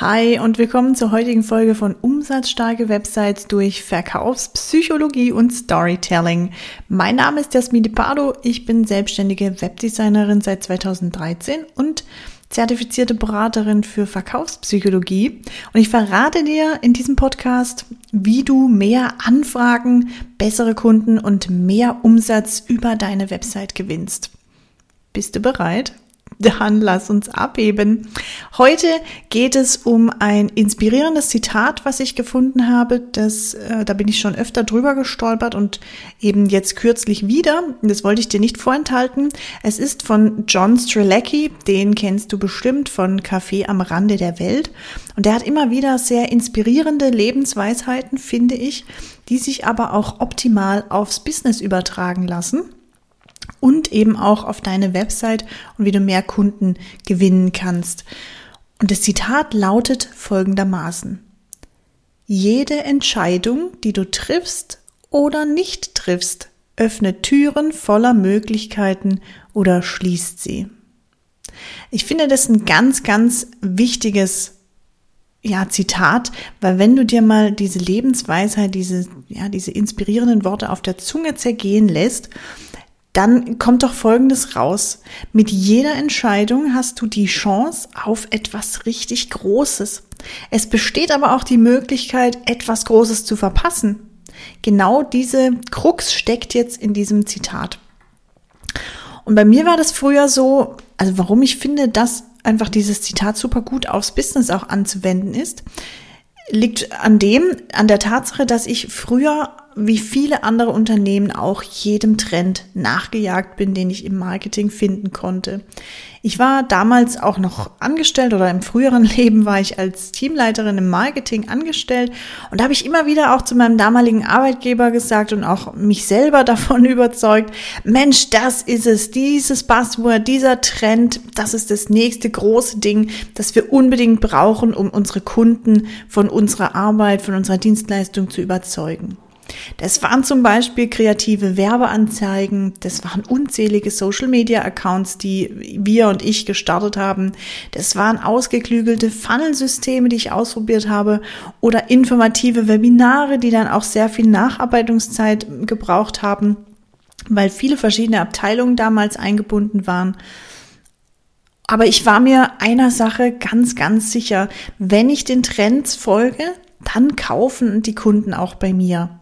Hi und willkommen zur heutigen Folge von Umsatzstarke Websites durch Verkaufspsychologie und Storytelling. Mein Name ist Jasmine Pardo, ich bin selbstständige Webdesignerin seit 2013 und zertifizierte Beraterin für Verkaufspsychologie und ich verrate dir in diesem Podcast, wie du mehr Anfragen, bessere Kunden und mehr Umsatz über deine Website gewinnst. Bist du bereit? Dann lass uns abheben. Heute geht es um ein inspirierendes Zitat, was ich gefunden habe. Das, äh, da bin ich schon öfter drüber gestolpert und eben jetzt kürzlich wieder. Das wollte ich dir nicht vorenthalten. Es ist von John Strelecki. Den kennst du bestimmt von Café am Rande der Welt. Und der hat immer wieder sehr inspirierende Lebensweisheiten, finde ich, die sich aber auch optimal aufs Business übertragen lassen und eben auch auf deine Website und wie du mehr Kunden gewinnen kannst. Und das Zitat lautet folgendermaßen. Jede Entscheidung, die du triffst oder nicht triffst, öffnet Türen voller Möglichkeiten oder schließt sie. Ich finde das ein ganz, ganz wichtiges ja, Zitat, weil wenn du dir mal diese Lebensweisheit, diese, ja, diese inspirierenden Worte auf der Zunge zergehen lässt dann kommt doch Folgendes raus. Mit jeder Entscheidung hast du die Chance auf etwas richtig Großes. Es besteht aber auch die Möglichkeit, etwas Großes zu verpassen. Genau diese Krux steckt jetzt in diesem Zitat. Und bei mir war das früher so, also warum ich finde, dass einfach dieses Zitat super gut aufs Business auch anzuwenden ist, liegt an dem, an der Tatsache, dass ich früher wie viele andere Unternehmen auch jedem Trend nachgejagt bin, den ich im Marketing finden konnte. Ich war damals auch noch angestellt oder im früheren Leben war ich als Teamleiterin im Marketing angestellt und da habe ich immer wieder auch zu meinem damaligen Arbeitgeber gesagt und auch mich selber davon überzeugt, Mensch, das ist es, dieses Buzzword, dieser Trend, das ist das nächste große Ding, das wir unbedingt brauchen, um unsere Kunden von unserer Arbeit, von unserer Dienstleistung zu überzeugen. Das waren zum Beispiel kreative Werbeanzeigen, das waren unzählige Social-Media-Accounts, die wir und ich gestartet haben, das waren ausgeklügelte Funnelsysteme, die ich ausprobiert habe oder informative Webinare, die dann auch sehr viel Nacharbeitungszeit gebraucht haben, weil viele verschiedene Abteilungen damals eingebunden waren. Aber ich war mir einer Sache ganz, ganz sicher, wenn ich den Trends folge, dann kaufen die Kunden auch bei mir.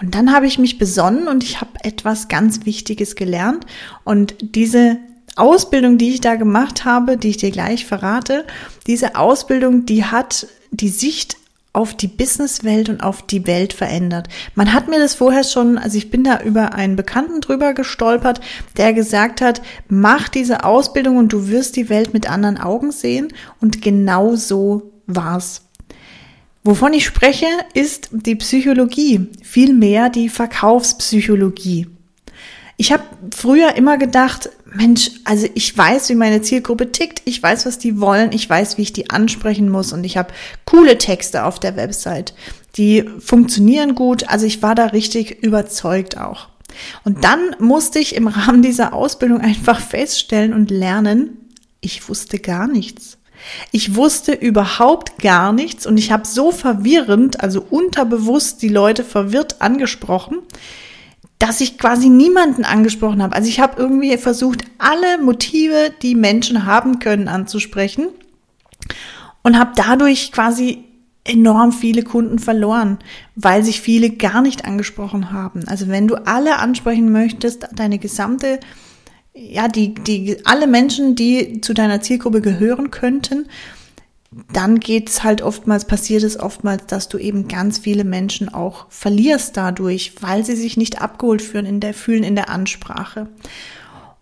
Und dann habe ich mich besonnen und ich habe etwas ganz Wichtiges gelernt. Und diese Ausbildung, die ich da gemacht habe, die ich dir gleich verrate, diese Ausbildung, die hat die Sicht auf die Businesswelt und auf die Welt verändert. Man hat mir das vorher schon, also ich bin da über einen Bekannten drüber gestolpert, der gesagt hat, mach diese Ausbildung und du wirst die Welt mit anderen Augen sehen. Und genau so war's. Wovon ich spreche, ist die Psychologie, vielmehr die Verkaufspsychologie. Ich habe früher immer gedacht, Mensch, also ich weiß, wie meine Zielgruppe tickt, ich weiß, was die wollen, ich weiß, wie ich die ansprechen muss und ich habe coole Texte auf der Website, die funktionieren gut, also ich war da richtig überzeugt auch. Und dann musste ich im Rahmen dieser Ausbildung einfach feststellen und lernen, ich wusste gar nichts. Ich wusste überhaupt gar nichts und ich habe so verwirrend, also unterbewusst die Leute verwirrt angesprochen, dass ich quasi niemanden angesprochen habe. Also ich habe irgendwie versucht, alle Motive, die Menschen haben können, anzusprechen und habe dadurch quasi enorm viele Kunden verloren, weil sich viele gar nicht angesprochen haben. Also wenn du alle ansprechen möchtest, deine gesamte ja, die, die, alle Menschen, die zu deiner Zielgruppe gehören könnten, dann geht es halt oftmals, passiert es oftmals, dass du eben ganz viele Menschen auch verlierst dadurch, weil sie sich nicht abgeholt fühlen in der, fühlen in der Ansprache.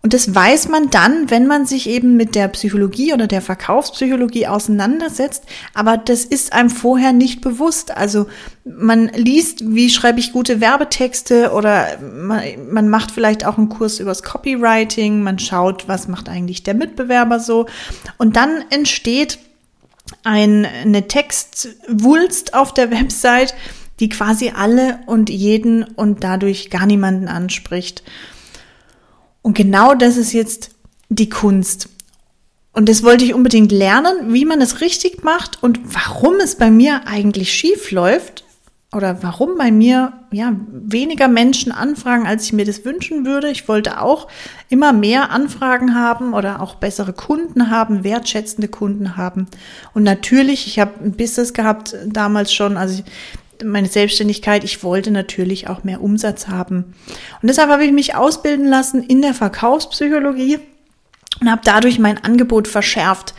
Und das weiß man dann, wenn man sich eben mit der Psychologie oder der Verkaufspsychologie auseinandersetzt. Aber das ist einem vorher nicht bewusst. Also man liest, wie schreibe ich gute Werbetexte oder man, man macht vielleicht auch einen Kurs übers Copywriting. Man schaut, was macht eigentlich der Mitbewerber so. Und dann entsteht ein, eine Textwulst auf der Website, die quasi alle und jeden und dadurch gar niemanden anspricht. Und genau das ist jetzt die Kunst. Und das wollte ich unbedingt lernen, wie man es richtig macht und warum es bei mir eigentlich schief läuft oder warum bei mir ja weniger Menschen anfragen, als ich mir das wünschen würde. Ich wollte auch immer mehr Anfragen haben oder auch bessere Kunden haben, wertschätzende Kunden haben. Und natürlich, ich habe ein Business gehabt damals schon, also ich, meine Selbstständigkeit, ich wollte natürlich auch mehr Umsatz haben. Und deshalb habe ich mich ausbilden lassen in der Verkaufspsychologie und habe dadurch mein Angebot verschärft.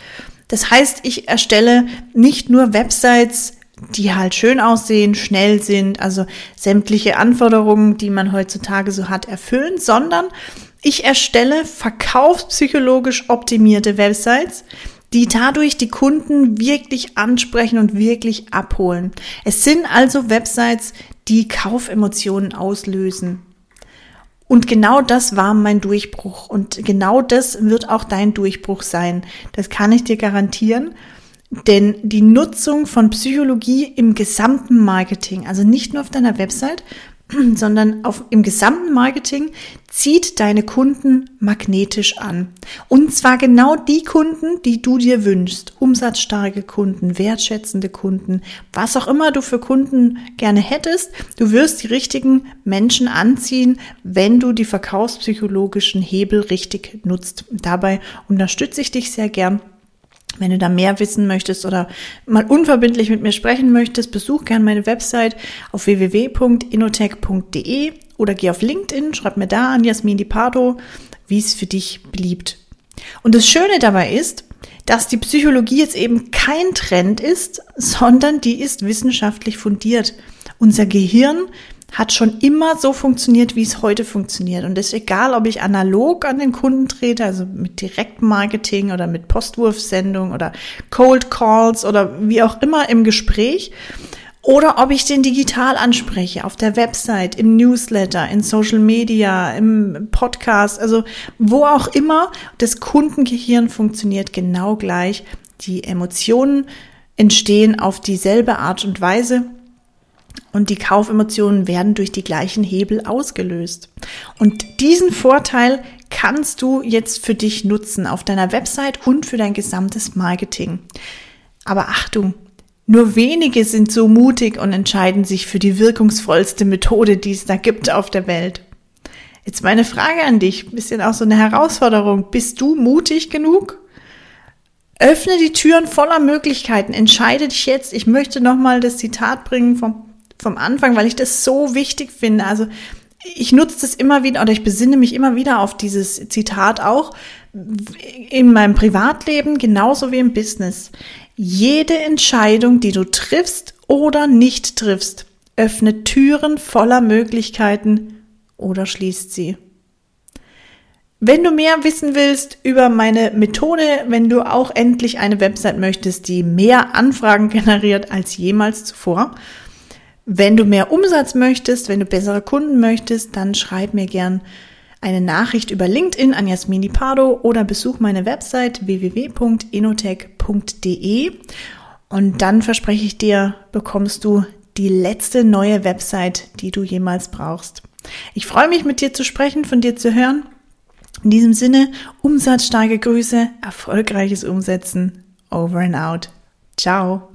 Das heißt, ich erstelle nicht nur Websites, die halt schön aussehen, schnell sind, also sämtliche Anforderungen, die man heutzutage so hat, erfüllen, sondern ich erstelle verkaufspsychologisch optimierte Websites, die dadurch die Kunden wirklich ansprechen und wirklich abholen. Es sind also Websites, die Kaufemotionen auslösen. Und genau das war mein Durchbruch. Und genau das wird auch dein Durchbruch sein. Das kann ich dir garantieren. Denn die Nutzung von Psychologie im gesamten Marketing, also nicht nur auf deiner Website, sondern auf, im gesamten Marketing zieht deine Kunden magnetisch an. Und zwar genau die Kunden, die du dir wünschst. Umsatzstarke Kunden, wertschätzende Kunden, was auch immer du für Kunden gerne hättest. Du wirst die richtigen Menschen anziehen, wenn du die verkaufspsychologischen Hebel richtig nutzt. Dabei unterstütze ich dich sehr gern wenn du da mehr wissen möchtest oder mal unverbindlich mit mir sprechen möchtest, besuch gerne meine Website auf www.inotech.de oder geh auf LinkedIn, schreib mir da an Jasmin Di Pardo, wie es für dich beliebt. Und das Schöne dabei ist, dass die Psychologie jetzt eben kein Trend ist, sondern die ist wissenschaftlich fundiert. Unser Gehirn hat schon immer so funktioniert, wie es heute funktioniert. Und es ist egal, ob ich analog an den Kunden trete, also mit Direktmarketing oder mit Postwurfsendung oder Cold Calls oder wie auch immer im Gespräch. Oder ob ich den digital anspreche, auf der Website, im Newsletter, in Social Media, im Podcast, also wo auch immer, das Kundengehirn funktioniert genau gleich. Die Emotionen entstehen auf dieselbe Art und Weise und die Kaufemotionen werden durch die gleichen Hebel ausgelöst. Und diesen Vorteil kannst du jetzt für dich nutzen auf deiner Website und für dein gesamtes Marketing. Aber Achtung, nur wenige sind so mutig und entscheiden sich für die wirkungsvollste Methode, die es da gibt auf der Welt. Jetzt meine Frage an dich, bisschen auch so eine Herausforderung. Bist du mutig genug? Öffne die Türen voller Möglichkeiten. Entscheide dich jetzt. Ich möchte nochmal das Zitat bringen vom vom Anfang, weil ich das so wichtig finde. Also ich nutze das immer wieder oder ich besinne mich immer wieder auf dieses Zitat auch in meinem Privatleben genauso wie im Business. Jede Entscheidung, die du triffst oder nicht triffst, öffnet Türen voller Möglichkeiten oder schließt sie. Wenn du mehr wissen willst über meine Methode, wenn du auch endlich eine Website möchtest, die mehr Anfragen generiert als jemals zuvor, wenn du mehr Umsatz möchtest, wenn du bessere Kunden möchtest, dann schreib mir gern eine Nachricht über LinkedIn an Jasmini Pardo oder besuch meine Website www.inotech.de und dann verspreche ich dir, bekommst du die letzte neue Website, die du jemals brauchst. Ich freue mich, mit dir zu sprechen, von dir zu hören. In diesem Sinne, umsatzstarke Grüße, erfolgreiches Umsetzen. Over and out. Ciao.